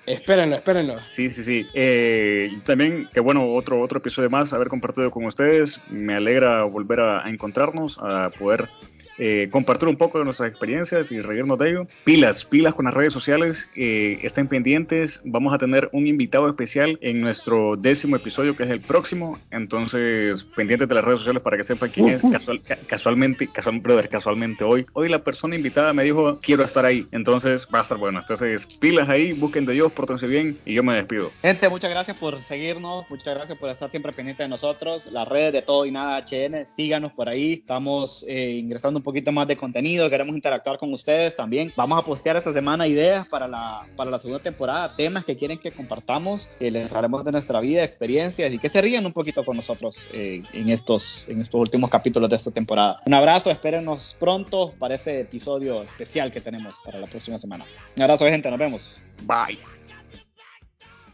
Espérenlo, espérenlo. Sí, sí, sí. Eh, también, que bueno, otro, otro episodio más, haber compartido con ustedes. Me alegra volver a encontrarnos, a poder eh, compartir un poco de nuestras experiencias y reírnos de ello. Pilas, pilas con las redes sociales, eh, estén pendientes, vamos a tener un invitado especial en nuestro décimo episodio que es el próximo, entonces pendientes de las redes sociales para que sepan quién es. casualmente, casual, brother, casualmente hoy, hoy la persona invitada me dijo quiero estar ahí, entonces va a estar bueno. Entonces pilas ahí, busquen de Dios, pórtense bien y yo me despido. Gente, muchas gracias por seguirnos, muchas gracias por estar siempre pendientes de nosotros, las redes de todo y nada HN, síganos por ahí, estamos eh, ingresando un poquito más de contenido, queremos interactuar con ustedes también. Vamos a postear esta semana ideas para la, para la segunda temporada, temas que quieren que compartamos, que les haremos de nuestra vida, experiencias y que se rían un poquito con nosotros eh, en, estos, en estos últimos capítulos de esta temporada. Un abrazo, espérenos pronto para ese episodio especial que tenemos para la próxima semana. Un abrazo, gente, nos vemos. Bye.